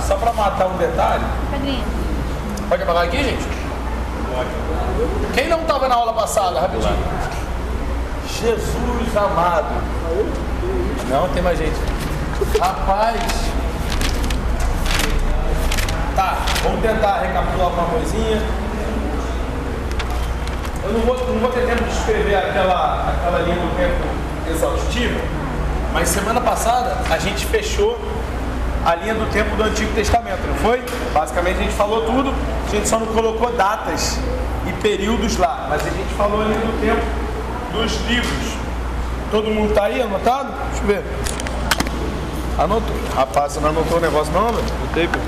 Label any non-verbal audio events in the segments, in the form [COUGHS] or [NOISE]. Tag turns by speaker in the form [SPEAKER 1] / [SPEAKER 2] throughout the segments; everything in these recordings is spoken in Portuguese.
[SPEAKER 1] só para matar um detalhe.
[SPEAKER 2] Padrinho.
[SPEAKER 1] Pode apagar aqui, gente? Quem não estava na aula passada, rapidinho? Jesus amado. Não, tem mais gente. Rapaz. Tá, vamos tentar recapitular uma coisinha. Eu não vou, não vou ter tempo de escrever aquela, aquela linha do tempo exaustiva, mas semana passada a gente fechou a linha do tempo do Antigo Testamento, não foi? Basicamente a gente falou tudo, a gente só não colocou datas e períodos lá, mas a gente falou a linha do tempo dos livros. Todo mundo tá aí anotado? Deixa eu ver. Anotou. Rapaz, você não anotou o negócio não, velho?
[SPEAKER 3] Pô.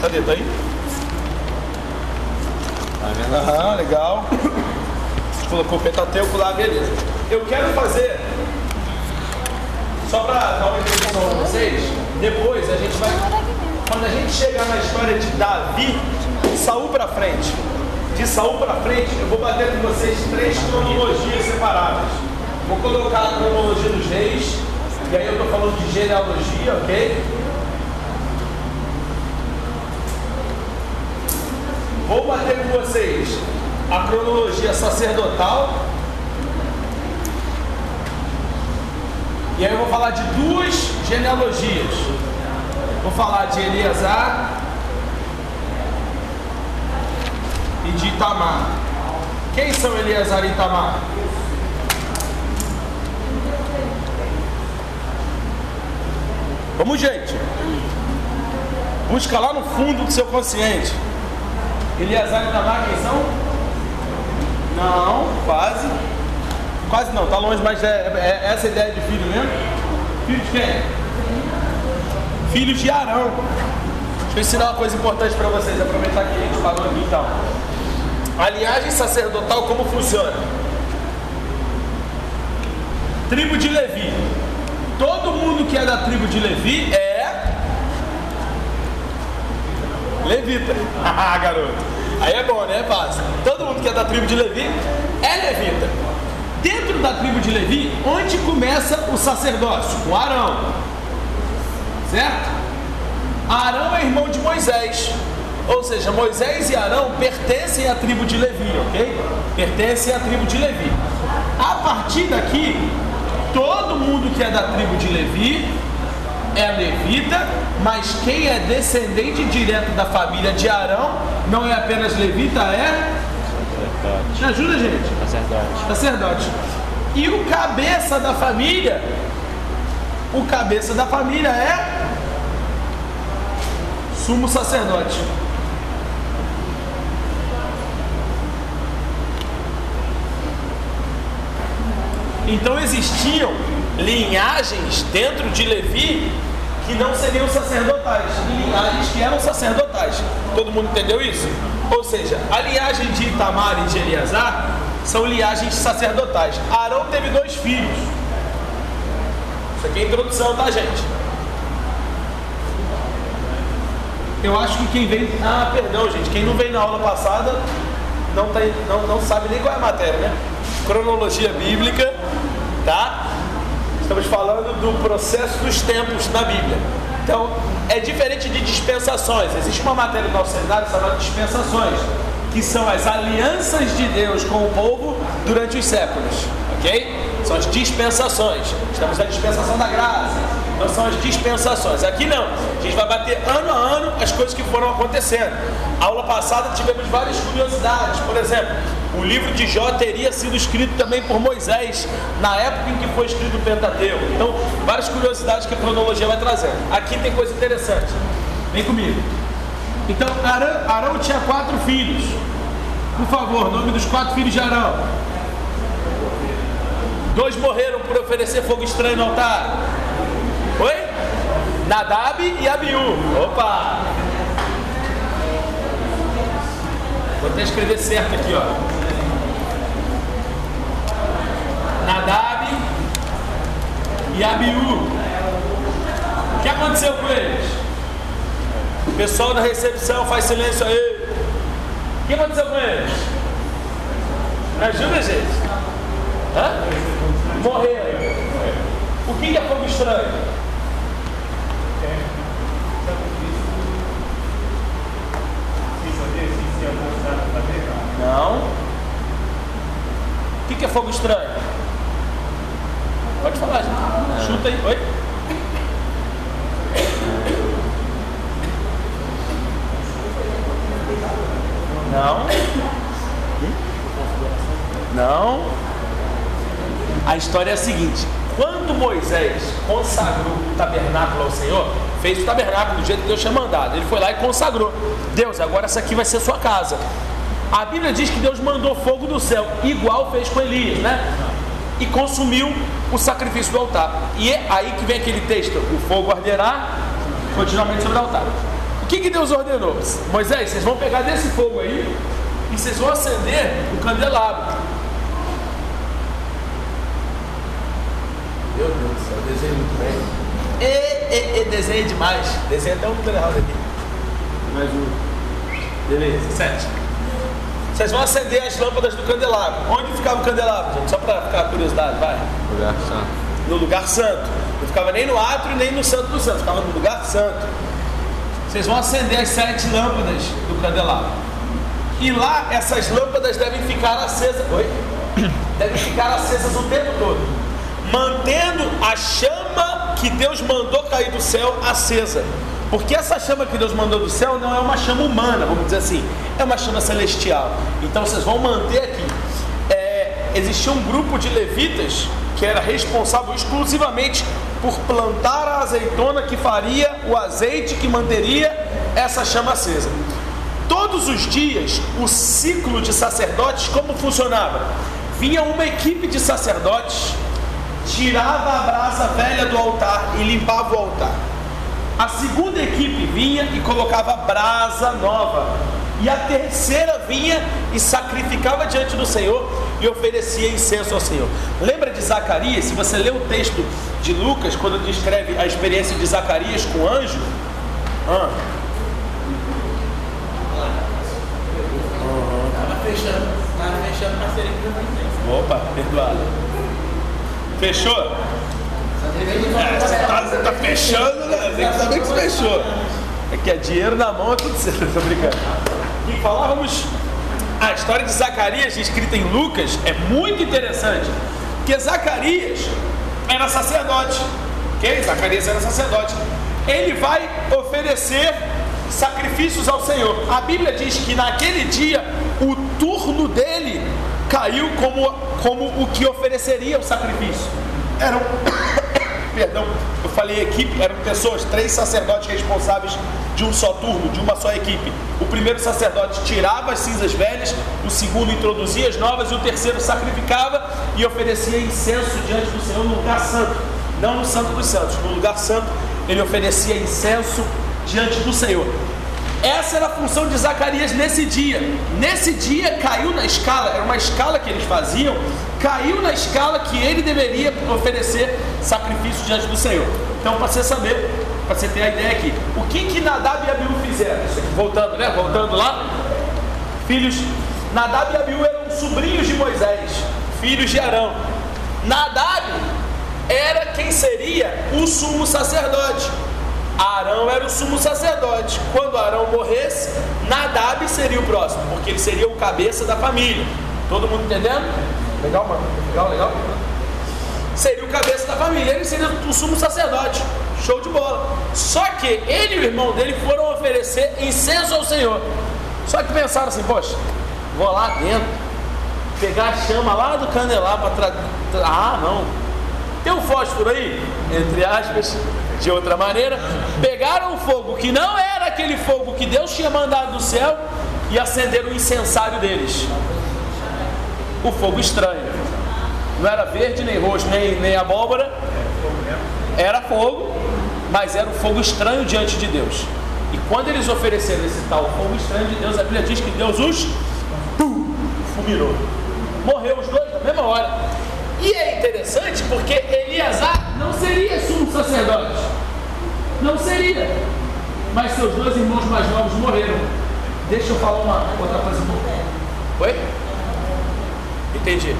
[SPEAKER 1] Cadê? Tá aí? Tá vendo? Aham, legal. Você colocou o Pentateuco lá, beleza. Eu quero fazer, só para dar uma introdução para vocês, depois a gente vai, quando a gente chegar na história de Davi, Saul para frente, de Saul para frente, eu vou bater com vocês três cronologias separadas. Vou colocar a cronologia dos reis, e aí eu estou falando de genealogia, ok? Vou bater com vocês a cronologia sacerdotal. E aí eu vou falar de duas genealogias. Vou falar de Eleazar e de Itamar. Quem são Eleazar e Itamar? Vamos, gente. Busca lá no fundo do seu consciente. Eleazar e Itamar quem são? Não, quase. Quase não, tá longe, mas é, é, é essa a ideia de filho mesmo? Filho de quem? Filhos de Arão. Deixa eu ensinar uma coisa importante para vocês, aproveitar que a gente falou aqui então. A linhagem sacerdotal como funciona? Tribo de Levi. Todo mundo que é da tribo de Levi é levita. [LAUGHS] Ah, garoto. Aí é bom, né? Fácil. Todo mundo que é da tribo de Levi é levita. Dentro da tribo de Levi, onde começa o sacerdócio? Com Arão. Certo? Arão é irmão de Moisés. Ou seja, Moisés e Arão pertencem à tribo de Levi, ok? Pertencem à tribo de Levi. A partir daqui, todo mundo que é da tribo de Levi é levita, mas quem é descendente direto da família de Arão não é apenas levita, é.
[SPEAKER 3] Sacerdote.
[SPEAKER 1] Me ajuda, gente?
[SPEAKER 3] Sacerdote.
[SPEAKER 1] Sacerdote. E o cabeça da família, o cabeça da família é sumo sacerdote. Então existiam linhagens dentro de Levi que não seriam sacerdotais, e linhagens que eram sacerdotais. Todo mundo entendeu isso? Ou seja, a linhagem de Itamar e de Eleazar são linhagens sacerdotais. Arão teve dois filhos. Isso aqui é introdução, tá, gente? Eu acho que quem vem. Ah, perdão, gente. Quem não veio na aula passada não, tá, não, não sabe nem qual é a matéria, né? Cronologia bíblica, tá? Estamos falando do processo dos tempos na Bíblia. Então, é diferente de dispensações. Existe uma matéria no nosso seminário chamada dispensações, que são as alianças de Deus com o povo durante os séculos, ok? São as dispensações. Estamos na dispensação da graça. Então são as dispensações. Aqui não. A gente vai bater ano a ano as coisas que foram acontecendo. A aula passada tivemos várias curiosidades. Por exemplo, o livro de Jó teria sido escrito também por Moisés na época em que foi escrito o Pentateuco. Então, várias curiosidades que a cronologia vai trazendo. Aqui tem coisa interessante. Vem comigo. Então, Arão, Arão tinha quatro filhos. Por favor, nome dos quatro filhos de Arão. Dois morreram por oferecer fogo estranho no altar. Oi? Nadab e Abiú. Opa! Vou até escrever certo aqui, ó. Nadab e Abiú. O que aconteceu com eles? O pessoal da recepção faz silêncio aí. O que aconteceu com eles? Me ajuda, gente. Hã? Morreram. O que é fogo estranho? Não. O que é fogo estranho? Pode falar, gente. Chuta aí. Oi? Não. Não. A história é a seguinte: quando Moisés consagrou o tabernáculo ao Senhor, fez o tabernáculo do jeito que Deus tinha mandado. Ele foi lá e consagrou. Deus, agora essa aqui vai ser sua casa. A Bíblia diz que Deus mandou fogo do céu, igual fez com Elias, né? E consumiu o sacrifício do altar. E é aí que vem aquele texto: o fogo arderá continuamente sobre o altar. O que, que Deus ordenou? Moisés, vocês vão pegar desse fogo aí e vocês vão acender o candelabro. Meu Deus do céu, desenho muito bem. E, e, e desenha demais. Desenha até um errado aqui. Mais um. Beleza, sete. Vocês vão acender as lâmpadas do candelabro. Onde ficava o candelabro, gente? Só para ficar curiosidade, vai.
[SPEAKER 2] Lugar santo.
[SPEAKER 1] No lugar santo. Não ficava nem no átrio, nem no santo do santo. Ficava no lugar santo. Vocês vão acender as sete lâmpadas do candelabro. E lá essas lâmpadas devem ficar acesas. Oi? [COUGHS] Devem ficar acesas o tempo todo. Mantendo a chama que Deus mandou cair do céu acesa. Porque essa chama que Deus mandou do céu não é uma chama humana, vamos dizer assim, é uma chama celestial. Então vocês vão manter aqui. É, existia um grupo de levitas que era responsável exclusivamente por plantar a azeitona que faria o azeite que manteria essa chama acesa. Todos os dias, o ciclo de sacerdotes, como funcionava? Vinha uma equipe de sacerdotes, tirava a brasa velha do altar e limpava o altar. A segunda equipe vinha e colocava brasa nova. E a terceira vinha e sacrificava diante do Senhor e oferecia incenso ao Senhor. Lembra de Zacarias? Se você lê o texto de Lucas, quando descreve a experiência de Zacarias com o anjo. Ah.
[SPEAKER 3] Estava fechando, estava fechando parceria com o
[SPEAKER 1] Opa, perdoado. Fechou? É, você tá, você tá fechando, né? Tem que saber que você fechou. É que é dinheiro na mão, é tudo certo. Tô brincando. E falávamos. A história de Zacarias, escrita em Lucas, é muito interessante. Porque Zacarias era sacerdote. Ok? Zacarias era sacerdote. Ele vai oferecer sacrifícios ao Senhor. A Bíblia diz que naquele dia o turno dele caiu como, como o que ofereceria o sacrifício. Eram perdão, eu falei equipe, eram pessoas, três sacerdotes responsáveis de um só turno, de uma só equipe. O primeiro sacerdote tirava as cinzas velhas, o segundo introduzia as novas e o terceiro sacrificava e oferecia incenso diante do Senhor no lugar santo, não no santo dos santos, no lugar santo ele oferecia incenso diante do Senhor. Essa era a função de Zacarias nesse dia. Nesse dia caiu na escala, era uma escala que eles faziam, caiu na escala que ele deveria oferecer sacrifício diante do Senhor. Então, para você saber, para você ter a ideia aqui, o que que Nadab e Abiú fizeram? Voltando, né? Voltando lá. Filhos, Nadab e Abiú eram sobrinhos de Moisés, filhos de Arão. Nadab era quem seria o sumo sacerdote. Arão era o sumo sacerdote. Quando Arão morresse, Nadab seria o próximo, porque ele seria o cabeça da família. Todo mundo entendendo? Legal, mano? Legal, legal? Seria o cabeça da família, ele seria o sumo sacerdote. Show de bola. Só que ele e o irmão dele foram oferecer incenso ao Senhor. Só que pensaram assim, poxa, vou lá dentro, pegar a chama lá do candelabro para. Ah, não. Tem um fósforo aí? Entre aspas de outra maneira, pegaram o fogo que não era aquele fogo que Deus tinha mandado do céu e acenderam o incensário deles. O fogo estranho. Não era verde, nem roxo, nem, nem abóbora. Era fogo, mas era um fogo estranho diante de Deus. E quando eles ofereceram esse tal fogo estranho de Deus, a Bíblia diz que Deus os pum, fulminou. Morreu os dois na mesma hora. E é interessante porque Eliasar não seria sumo sacerdote. Não seria. Mas seus dois irmãos mais novos morreram. Deixa eu falar uma outra coisa. Oi? Entendi.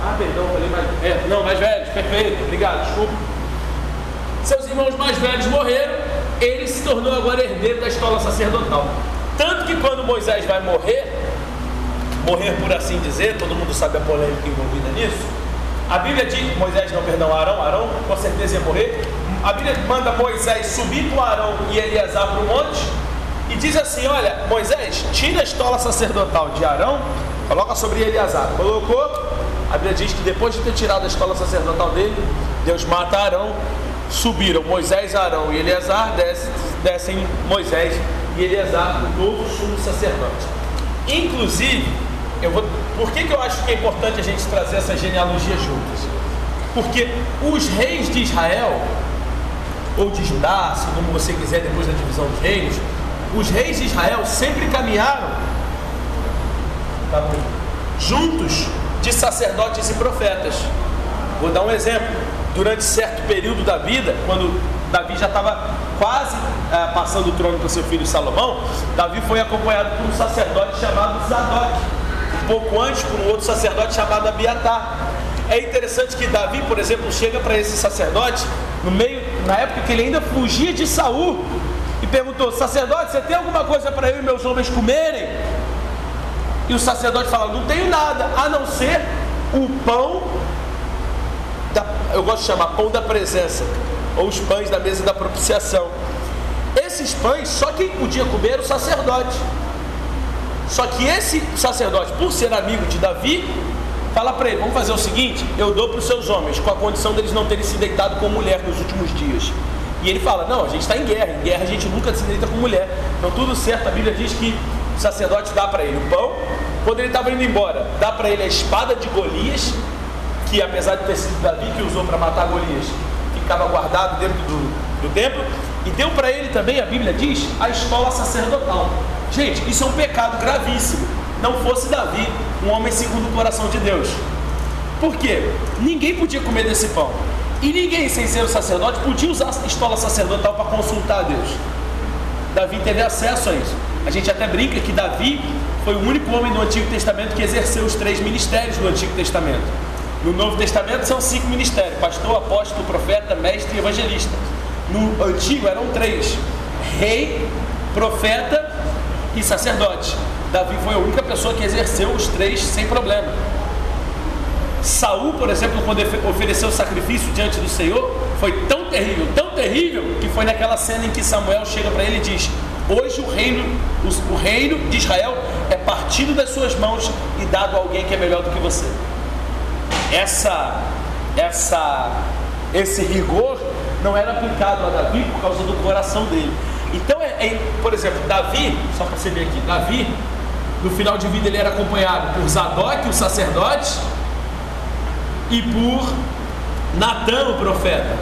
[SPEAKER 1] Ah, perdão, falei mais. É, não, mais velhos, perfeito, obrigado, desculpa. Seus irmãos mais velhos morreram, ele se tornou agora herdeiro da escola sacerdotal. Tanto que quando Moisés vai morrer, morrer por assim dizer, todo mundo sabe a polêmica envolvida nisso. A Bíblia diz, Moisés não, perdão, Arão, Arão com certeza ia morrer. A Bíblia manda Moisés subir com Arão e Eleazar para o monte e diz assim: Olha, Moisés, tira a estola sacerdotal de Arão, coloca sobre Eleazar. Colocou, a Bíblia diz que depois de ter tirado a estola sacerdotal dele, Deus mata Arão. Subiram Moisés, Arão e Eleazar, descem, descem Moisés e Eleazar, o novo sumo sacerdote. Inclusive, eu vou, por que, que eu acho que é importante a gente trazer essa genealogia juntas? Porque os reis de Israel, ou de Judá, se como você quiser, depois da divisão dos reinos, os reis de Israel sempre caminharam juntos de sacerdotes e profetas. Vou dar um exemplo. Durante certo período da vida, quando Davi já estava quase é, passando o trono para seu filho Salomão, Davi foi acompanhado por um sacerdote chamado Zadok. Um pouco antes, por um outro sacerdote chamado Abiatar. É interessante que Davi, por exemplo, chega para esse sacerdote no meio, na época que ele ainda fugia de Saul, e perguntou: Sacerdote, você tem alguma coisa para eu e meus homens comerem? E o sacerdote fala: Não tenho nada, a não ser o pão, da, eu gosto de chamar pão da presença, ou os pães da mesa da propiciação. Esses pães, só quem podia comer era o sacerdote. Só que esse sacerdote, por ser amigo de Davi, fala para ele: Vamos fazer o seguinte, eu dou para os seus homens, com a condição deles não terem se deitado com mulher nos últimos dias. E ele fala: Não, a gente está em guerra, em guerra a gente nunca se deita com mulher. Então tudo certo, a Bíblia diz que o sacerdote dá para ele o pão, quando ele estava indo embora, dá para ele a espada de Golias, que apesar de ter sido Davi que usou para matar Golias, ficava guardado dentro do, do templo, e deu para ele também, a Bíblia diz, a escola sacerdotal. Gente, isso é um pecado gravíssimo. Não fosse Davi um homem segundo o coração de Deus. Por quê? Ninguém podia comer desse pão. E ninguém, sem ser o sacerdote, podia usar a estola sacerdotal para consultar a Deus. Davi teve acesso a isso. A gente até brinca que Davi foi o único homem do Antigo Testamento que exerceu os três ministérios do Antigo Testamento. No Novo Testamento são cinco ministérios: pastor, apóstolo, profeta, mestre e evangelista. No Antigo eram três: rei, profeta e sacerdote. Davi foi a única pessoa que exerceu os três sem problema. Saul, por exemplo, quando ofereceu sacrifício diante do Senhor, foi tão terrível, tão terrível, que foi naquela cena em que Samuel chega para ele e diz: Hoje o reino, o reino de Israel é partido das suas mãos e dado a alguém que é melhor do que você. Essa, essa, esse rigor não era aplicado a Davi por causa do coração dele. Então, é, é por exemplo, Davi, só para você ver aqui, Davi, no final de vida ele era acompanhado por Zadok, o sacerdote, e por Natan, o profeta.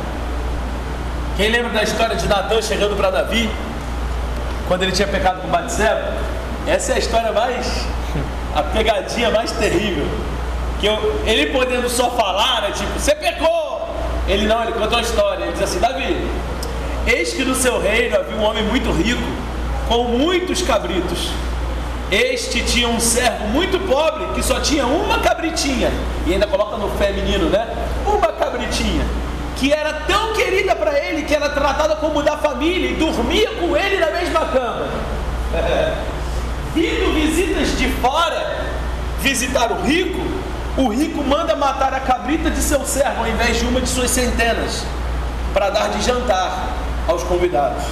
[SPEAKER 1] Quem lembra da história de Natan chegando para Davi, quando ele tinha pecado com Batseba? Essa é a história mais, a pegadinha mais terrível. Que eu, ele podendo só falar, né, tipo, você pecou! Ele não, ele conta uma história. Ele diz assim: Davi, eis que no seu reino havia um homem muito rico, com muitos cabritos este tinha um servo muito pobre que só tinha uma cabritinha, e ainda coloca no feminino, né? Uma cabritinha, que era tão querida para ele que era tratada como da família e dormia com ele na mesma cama. [LAUGHS] Vindo visitas de fora visitar o rico, o rico manda matar a cabrita de seu servo ao invés de uma de suas centenas, para dar de jantar aos convidados.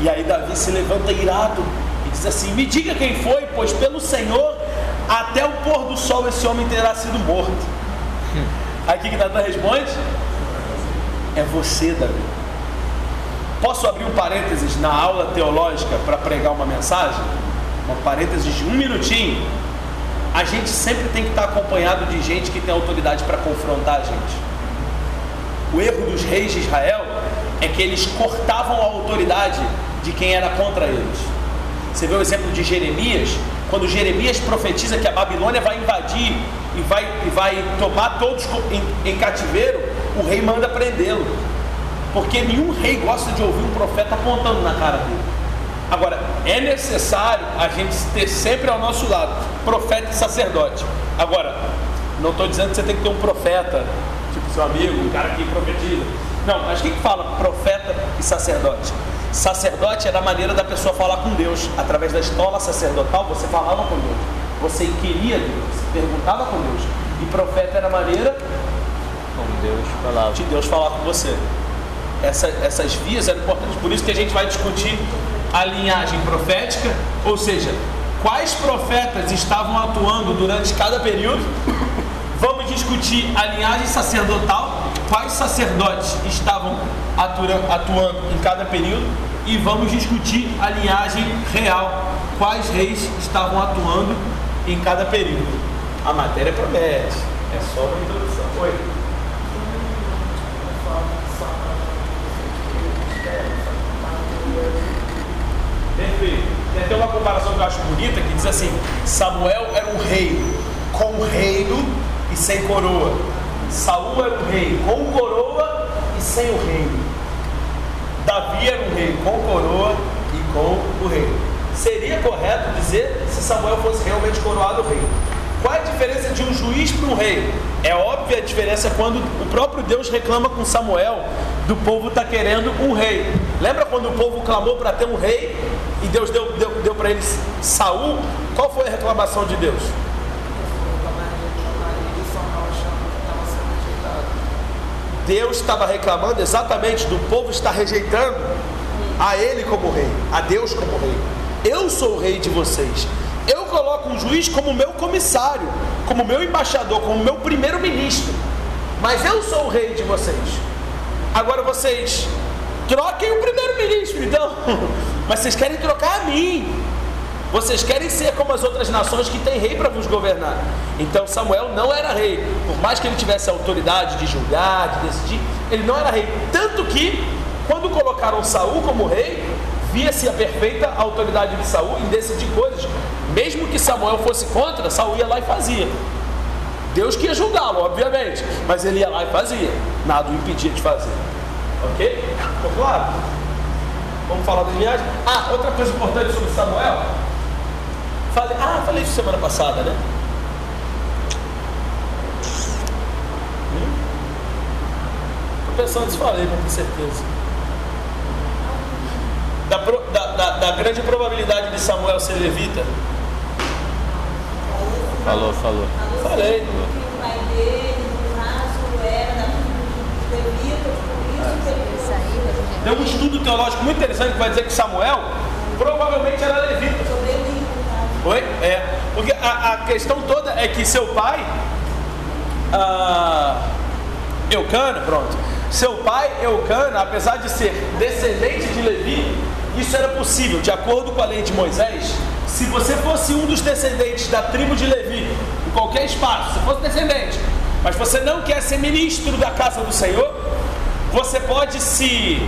[SPEAKER 1] E aí Davi se levanta irado e diz assim: Me diga quem foi, pois pelo Senhor até o pôr do sol esse homem terá sido morto. O que Natan responde? É você, Davi. Posso abrir um parênteses na aula teológica para pregar uma mensagem? Uma parênteses de um minutinho. A gente sempre tem que estar acompanhado de gente que tem autoridade para confrontar a gente. O erro dos reis de Israel é que eles cortavam a autoridade de quem era contra eles. Você vê o exemplo de Jeremias, quando Jeremias profetiza que a Babilônia vai invadir e vai, e vai tomar todos em, em cativeiro, o rei manda prendê-lo. Porque nenhum rei gosta de ouvir um profeta apontando na cara dele. Agora, é necessário a gente ter sempre ao nosso lado profeta e sacerdote. Agora, não estou dizendo que você tem que ter um profeta, tipo seu amigo, um cara que profetiza. Não, mas o que fala profeta e sacerdote? Sacerdote era a maneira da pessoa falar com Deus. Através da escola sacerdotal, você falava com Deus. Você queria Deus, você perguntava com Deus. E profeta era a maneira
[SPEAKER 2] Deus falava.
[SPEAKER 1] de Deus falar com você. Essa- essas vias eram importantes, por isso que a gente vai discutir a linhagem profética, ou seja, quais profetas estavam atuando durante cada período. Vamos discutir a linhagem sacerdotal, quais sacerdotes estavam atuando em cada período, e vamos discutir a linhagem real, quais reis estavam atuando em cada período. A matéria promete, é só uma introdução. Oi. Perfeito. Tem até uma comparação que eu acho bonita que diz assim: Samuel era um rei com reino e sem coroa. Saul era um rei com coroa e sem o reino. Davi era um rei com coroa e com o reino. Seria correto dizer se Samuel fosse realmente coroado rei. Qual é a diferença de um juiz para um rei? É óbvia a diferença quando o próprio Deus reclama com Samuel do povo estar querendo um rei. Lembra quando o povo clamou para ter um rei e Deus deu, deu, deu para eles Saul? Qual foi a reclamação de Deus? Deus estava reclamando exatamente do povo estar rejeitando a Ele como rei, a Deus como rei. Eu sou o rei de vocês. Eu coloco um juiz como meu comissário, como meu embaixador, como meu primeiro-ministro. Mas eu sou o rei de vocês. Agora vocês troquem o primeiro-ministro, então. [LAUGHS] Mas vocês querem trocar a mim. Vocês querem ser como as outras nações que têm rei para vos governar. Então Samuel não era rei. Por mais que ele tivesse a autoridade de julgar, de decidir, ele não era rei. Tanto que, quando colocaram Saul como rei, via-se a perfeita autoridade de Saul em decidir coisas. Mesmo que Samuel fosse contra, Saul ia lá e fazia. Deus que ia julgá-lo, obviamente, mas ele ia lá e fazia. Nada o impedia de fazer. Ok? Ficou claro? Vamos falar da linhagem? Ah, outra coisa importante sobre Samuel. Falei, ah, falei isso semana passada, né? Hum? Tô pensando se falei, para ter certeza. Da, pro- da, da, da grande probabilidade de Samuel ser levita.
[SPEAKER 2] Falou, falou.
[SPEAKER 1] Falei. Tem um estudo teológico muito interessante que vai dizer que Samuel provavelmente era levita.
[SPEAKER 4] sobre ele, no caso.
[SPEAKER 1] Oi? É. Porque a, a questão toda é que seu pai, ah, Eucana, pronto. Seu pai, Eucana, apesar de ser descendente de Levi, isso era possível, de acordo com a lei de Moisés. Se você fosse um dos descendentes da tribo de Levi, em qualquer espaço, se fosse descendente, mas você não quer ser ministro da casa do Senhor, você pode se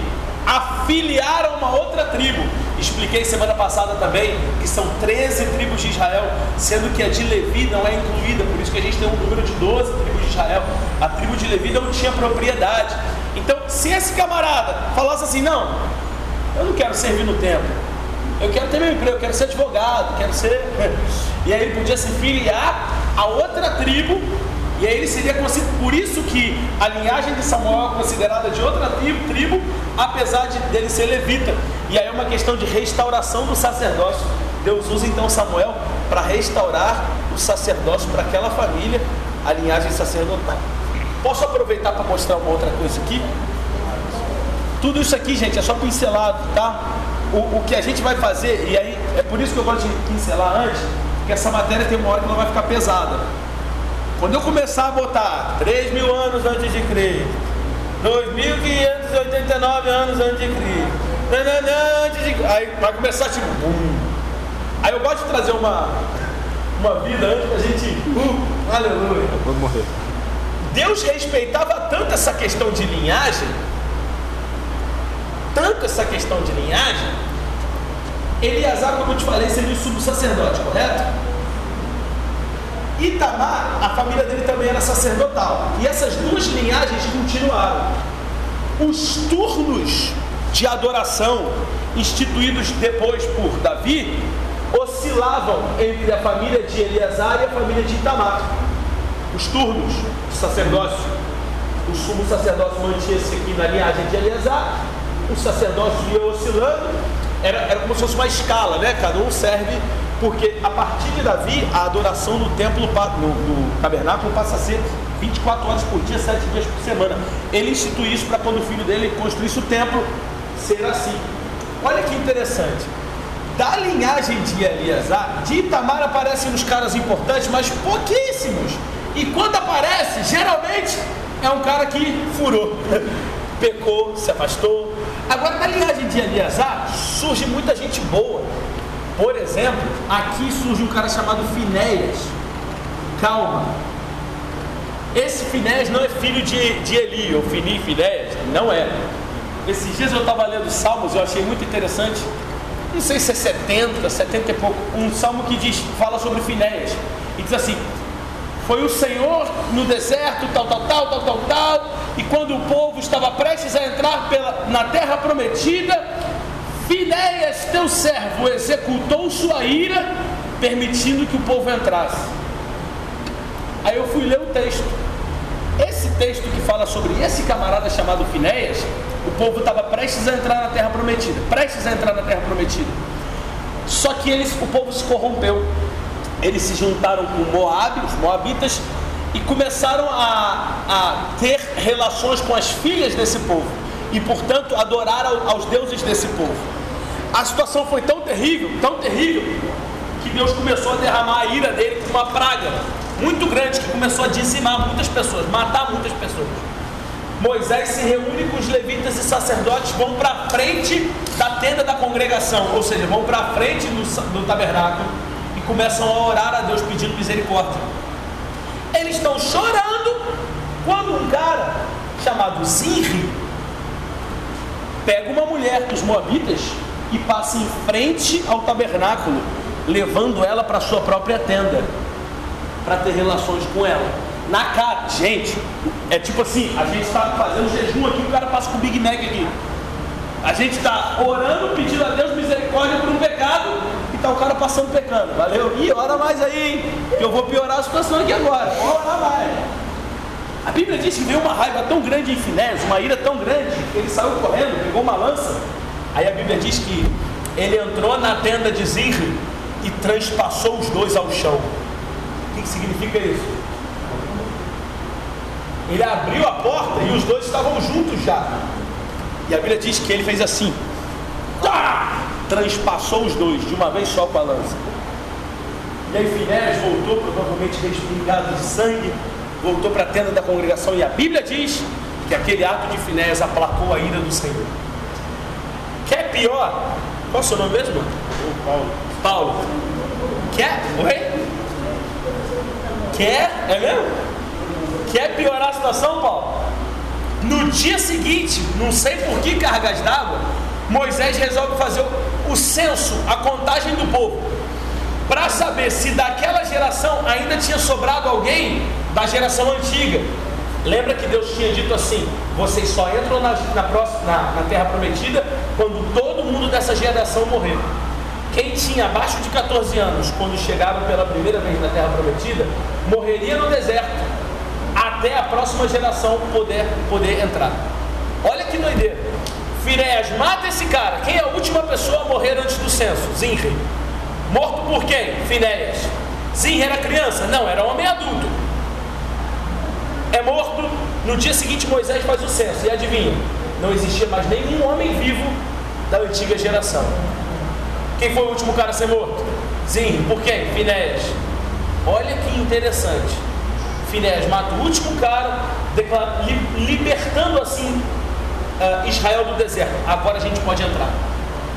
[SPEAKER 1] afiliar a uma outra tribo. Expliquei semana passada também que são 13 tribos de Israel, sendo que a de Levi não é incluída, por isso que a gente tem um número de 12 tribos de Israel. A tribo de Levi não tinha propriedade. Então, se esse camarada falasse assim: não, eu não quero servir no templo, eu quero ter meu emprego, eu quero ser advogado, quero ser. [LAUGHS] E aí ele podia se filiar a outra tribo e aí ele seria considerado, por isso que a linhagem de Samuel é considerada de outra tribo, tribo, apesar de dele ser levita. E aí é uma questão de restauração do sacerdócio. Deus usa então Samuel para restaurar o sacerdócio para aquela família, a linhagem sacerdotal. Posso aproveitar para mostrar uma outra coisa aqui? Tudo isso aqui, gente, é só pincelado, tá? O, o que a gente vai fazer, e aí é por isso que eu gosto de pincelar antes, porque essa matéria tem uma hora que ela vai ficar pesada. Quando eu começar a botar 3 mil anos antes de Cristo, 2.589 anos antes de Cristo, nananã, aí vai começar tipo, bum. Aí eu gosto de trazer uma, uma vida antes pra gente, uh, aleluia.
[SPEAKER 2] Vou morrer.
[SPEAKER 1] Deus respeitava tanto essa questão de linhagem, tanto essa questão de linhagem, Eliasar, como eu te falei, seria o sumo sacerdote, correto? Itamar, a família dele também era sacerdotal. E essas duas linhagens continuaram. Os turnos de adoração instituídos depois por Davi oscilavam entre a família de Eleazar e a família de Itamar. Os turnos de sacerdócio. O sumo sacerdócio mantinha-se aqui na linhagem de Eleazar, o sacerdócio ia oscilando, era, era como se fosse uma escala, né? Cada um serve Porque a partir de Davi, a adoração no templo, no, no tabernáculo, passa a ser 24 horas por dia, 7 dias por semana. Ele institui isso para quando o filho dele construísse o templo, ser assim. Olha que interessante. Da linhagem de Eliasar, de Itamar aparecem os caras importantes, mas pouquíssimos. E quando aparece, geralmente é um cara que furou, [LAUGHS] pecou, se afastou. Agora, da linhagem de Eliasar, surge muita gente boa. Por exemplo, aqui surge um cara chamado Finéias. Calma. Esse Finéias não é filho de, de Eli, ou Fini Finéias, não é. Esses dias eu estava lendo Salmos, eu achei muito interessante. Não sei se é 70, 70 e pouco. Um salmo que diz, fala sobre Finéias. E diz assim: Foi o Senhor no deserto, tal, tal, tal, tal, tal, tal. E quando o povo estava prestes a entrar pela, na terra prometida, Finéias, teu servo, executou sua ira, permitindo que o povo entrasse. Aí eu fui ler o texto. Esse texto que fala sobre esse camarada chamado Finéias, povo estava prestes a entrar na terra prometida. Prestes a entrar na terra prometida. Só que eles, o povo se corrompeu. Eles se juntaram com Moab, os Moabitas, e começaram a, a ter relações com as filhas desse povo. E, portanto, adorar ao- aos deuses desse povo. A situação foi tão terrível, tão terrível, que Deus começou a derramar a ira dele com uma praga muito grande que começou a dizimar muitas pessoas, matar muitas pessoas. Moisés se reúne com os levitas e sacerdotes, vão para frente da tenda da congregação, ou seja, vão para frente do, do tabernáculo e começam a orar a Deus pedindo misericórdia. Eles estão chorando quando um cara chamado Zinri pega uma mulher dos Moabitas e passa em frente ao tabernáculo, levando ela para sua própria tenda, para ter relações com ela. Na cara, gente, é tipo assim: a gente está fazendo jejum aqui, o cara passa com o Big Mac aqui. A gente está orando, pedindo a Deus misericórdia por um pecado, e tá o cara passando pecando. Valeu? Ih, ora mais aí, hein? Que eu vou piorar a situação aqui agora. Orar mais. A Bíblia diz que veio uma raiva tão grande em Finés, uma ira tão grande, que ele saiu correndo, pegou uma lança. Aí a Bíblia diz que ele entrou na tenda de Zirre e transpassou os dois ao chão. O que, que significa isso? Ele abriu a porta e os dois estavam juntos já. E a Bíblia diz que ele fez assim. Tá! Transpassou os dois de uma vez só com a lança. E aí Finés voltou, provavelmente respingado de sangue, voltou para a tenda da congregação. E a Bíblia diz que aquele ato de Finés aplacou a ira do Senhor. Quer pior? Qual é o seu nome mesmo? Paulo. Paulo. Quer? Oi? Quer? É mesmo? Quer piorar a situação, Paulo? No dia seguinte, não sei por que cargas d'água, Moisés resolve fazer o- o censo, a contagem do povo, para saber se daquela geração ainda tinha sobrado alguém da geração antiga. Lembra que Deus tinha dito assim: vocês só entram na, na, próxima, na, na terra prometida quando todo mundo dessa geração morrer. Quem tinha abaixo de 14 anos, quando chegaram pela primeira vez na terra prometida, morreria no deserto até a próxima geração poder, poder entrar. Olha que doideira. Finés mata esse cara. Quem é a última pessoa a morrer antes do censo? Zinri. Morto por quem? Finéias. Zinri era criança? Não, era homem adulto. É morto. No dia seguinte, Moisés faz o censo. E adivinha? Não existia mais nenhum homem vivo da antiga geração. Quem foi o último cara a ser morto? Zinri. Por quem? Finéias. Olha que interessante. Finés mata o último cara, declara- li- libertando assim ah, Israel do deserto. Agora a gente pode entrar,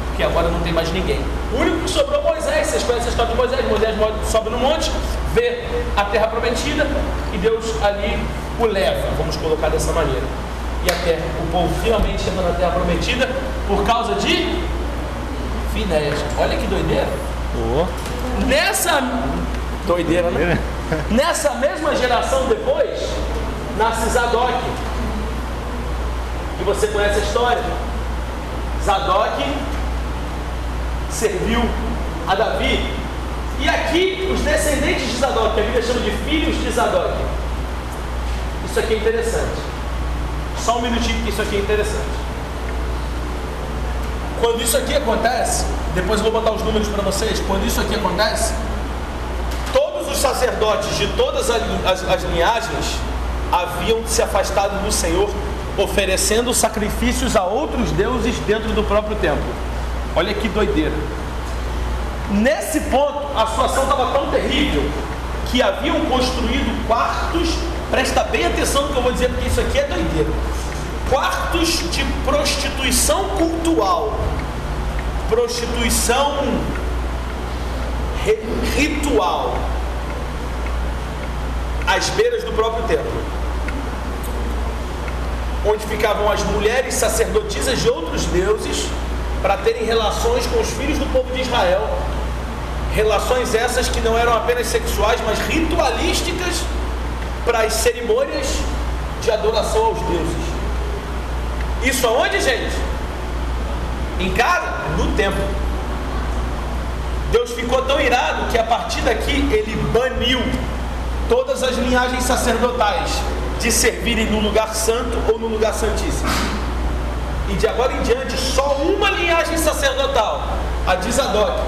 [SPEAKER 1] porque agora não tem mais ninguém. O único que sobrou é Moisés. Vocês conhecem a história de Moisés? Moisés mo- sobe no monte, vê a terra prometida e Deus ali o leva. Vamos colocar dessa maneira. E a terra, o povo finalmente entra na terra prometida por causa de Finés. Olha que doideira.
[SPEAKER 2] Ô,
[SPEAKER 1] Nessa doideira, né? Nessa mesma geração depois, nasce Zadok. Que você conhece a história. Zadok serviu a Davi. E aqui, os descendentes de Zadok, que a Bíblia chama de filhos de Zadok. Isso aqui é interessante. Só um minutinho, que isso aqui é interessante. Quando isso aqui acontece, depois eu vou botar os números para vocês. Quando isso aqui acontece, sacerdotes de todas as, as, as linhagens haviam se afastado do Senhor, oferecendo sacrifícios a outros deuses dentro do próprio templo. Olha que doideira. Nesse ponto, a situação estava tão terrível que haviam construído quartos. Presta bem atenção no que eu vou dizer, porque isso aqui é doideira. Quartos de prostituição cultural, prostituição ritual, às beiras do próprio templo, onde ficavam as mulheres sacerdotisas de outros deuses para terem relações com os filhos do povo de Israel Relações essas que não eram apenas sexuais, mas ritualísticas para as cerimônias de adoração aos deuses. Isso aonde, gente? Em casa? No templo. Deus ficou tão irado que a partir daqui ele baniu todas as linhagens sacerdotais de servirem no lugar santo ou no lugar santíssimo. E de agora em diante, só uma linhagem sacerdotal, a de Zadok,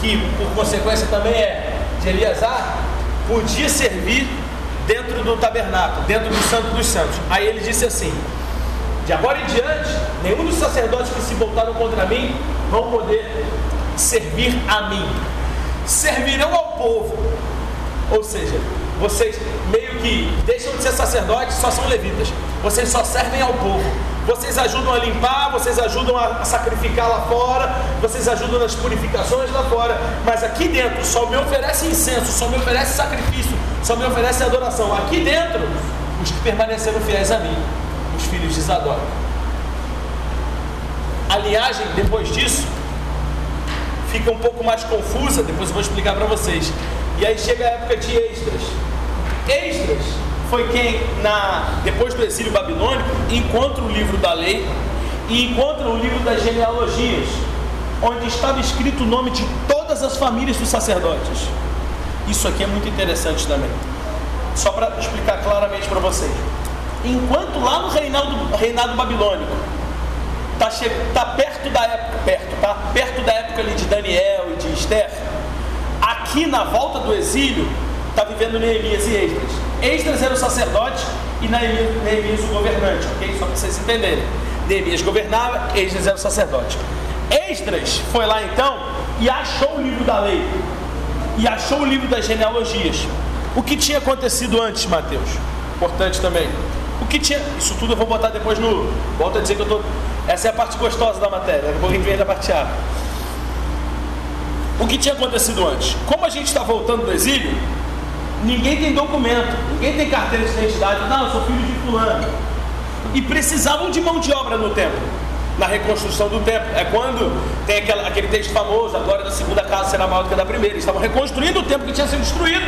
[SPEAKER 1] que por consequência também é de Eliasar, podia servir dentro do tabernáculo, dentro do Santo dos Santos. Aí ele disse assim: De agora em diante, nenhum dos sacerdotes que se voltaram contra mim vão poder servir a mim. Servirão ao povo. Ou seja, vocês meio que deixam de ser sacerdotes, só são levitas. Vocês só servem ao povo vocês ajudam a limpar, vocês ajudam a sacrificar lá fora, vocês ajudam nas purificações lá fora, mas aqui dentro só me oferece incenso, só me oferece sacrifício, só me oferece adoração. Aqui dentro, os que permaneceram fiéis a mim, os filhos de Zadok. A linhagem, depois disso, fica um pouco mais confusa, depois eu vou explicar para vocês. E aí chega a época de Extras. Extras foi quem, na, depois do exílio babilônico, encontra o livro da lei e encontra o livro das genealogias, onde estava escrito o nome de todas as famílias dos sacerdotes. Isso aqui é muito interessante também. Só para explicar claramente para vocês. Enquanto lá no reinado, reinado babilônico, está tá perto da época, perto, tá? Perto da época ali de Daniel e de Esther, aqui na volta do exílio, está vivendo Neemias e Esdras. Esdras era o sacerdote e Neemias o governante, ok? Só para vocês entenderem. Neemias governava, Esdras era o sacerdote. Esdras foi lá então e achou o livro da lei e achou o livro das genealogias. O que tinha acontecido antes, Mateus? Importante também. O que tinha. Isso tudo eu vou botar depois no. Volto a dizer que eu tô. Essa é a parte gostosa da matéria. Daqui a pouco a parte A. O que tinha acontecido antes? Como a gente está voltando do exílio, Ninguém tem documento, ninguém tem carteira de identidade. Não, eu sou filho de fulano. E precisavam de mão de obra no templo, na reconstrução do templo. É quando tem aquela, aquele texto famoso, a glória da segunda casa será maior do que a da primeira. Eles estavam reconstruindo o templo que tinha sido destruído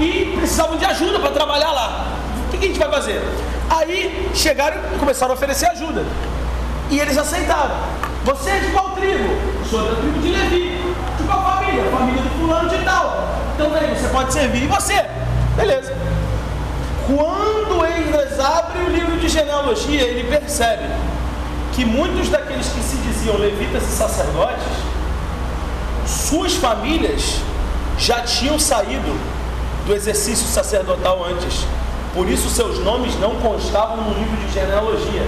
[SPEAKER 1] e precisavam de ajuda para trabalhar lá. O que, que a gente vai fazer? Aí chegaram e começaram a oferecer ajuda. E eles aceitaram. Você é de qual tribo? Eu sou da tribo de Levi. De qual família? Família do fulano de tal. Então vem, você pode servir. E você? Beleza. Quando Esdras abre o livro de genealogia, ele percebe que muitos daqueles que se diziam levitas e sacerdotes, suas famílias já tinham saído do exercício sacerdotal antes. Por isso seus nomes não constavam no livro de genealogia.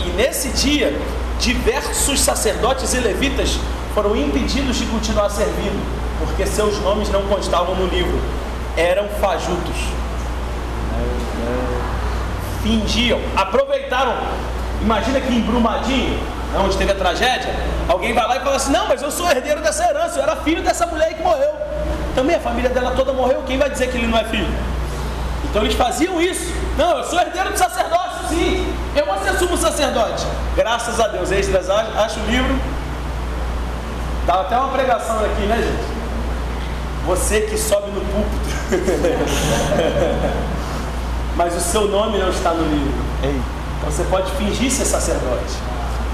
[SPEAKER 1] E nesse dia, diversos sacerdotes e levitas foram impedidos de continuar servindo porque seus nomes não constavam no livro. Eram fajutos. Fingiam, aproveitaram. Imagina que em Brumadinho, né, onde teve a tragédia, alguém vai lá e fala assim: Não, mas eu sou herdeiro dessa herança, eu era filho dessa mulher aí que morreu. Também a família dela toda morreu, quem vai dizer que ele não é filho? Então eles faziam isso. Não, eu sou herdeiro do sacerdócio, sim. Eu vou ser sumo sacerdote. Graças a Deus, extras, acho o livro. Dá até uma pregação aqui, né, gente? Você que sobe no púlpito. [LAUGHS] Mas o seu nome não está no livro. Então você pode fingir ser sacerdote.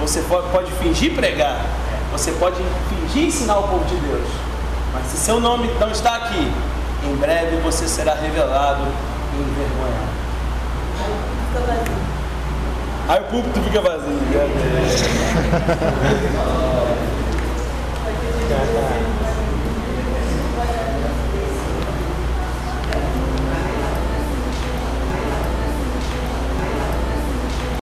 [SPEAKER 1] Você pode fingir pregar. Você pode fingir ensinar o povo de Deus. Mas se seu nome não está aqui, em breve você será revelado e envergonhado. Aí o púlpito fica vazio. [LAUGHS] Obrigado.